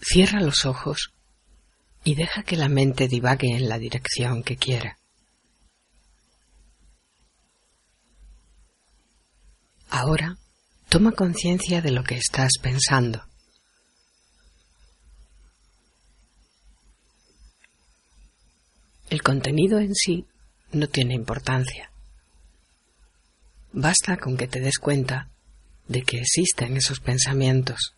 Cierra los ojos y deja que la mente divague en la dirección que quiera. Ahora toma conciencia de lo que estás pensando. El contenido en sí no tiene importancia. Basta con que te des cuenta de que existen esos pensamientos.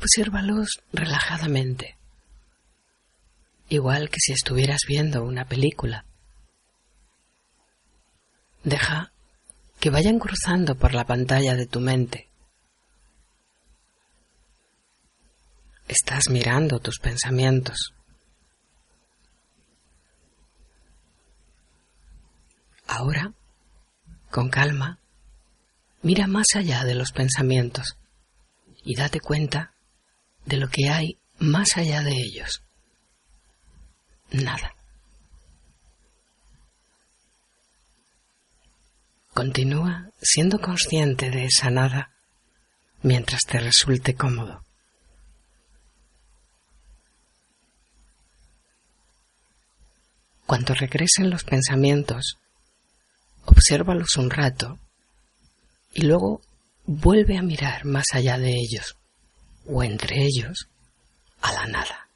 Obsérvalos relajadamente, igual que si estuvieras viendo una película. Deja que vayan cruzando por la pantalla de tu mente. Estás mirando tus pensamientos. Ahora, con calma, mira más allá de los pensamientos y date cuenta de lo que hay más allá de ellos. Nada. Continúa siendo consciente de esa nada mientras te resulte cómodo. Cuando regresen los pensamientos, obsérvalos un rato y luego vuelve a mirar más allá de ellos o entre ellos a la nada.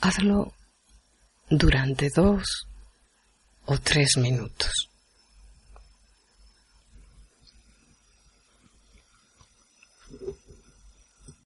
Hazlo durante dos o tres minutos.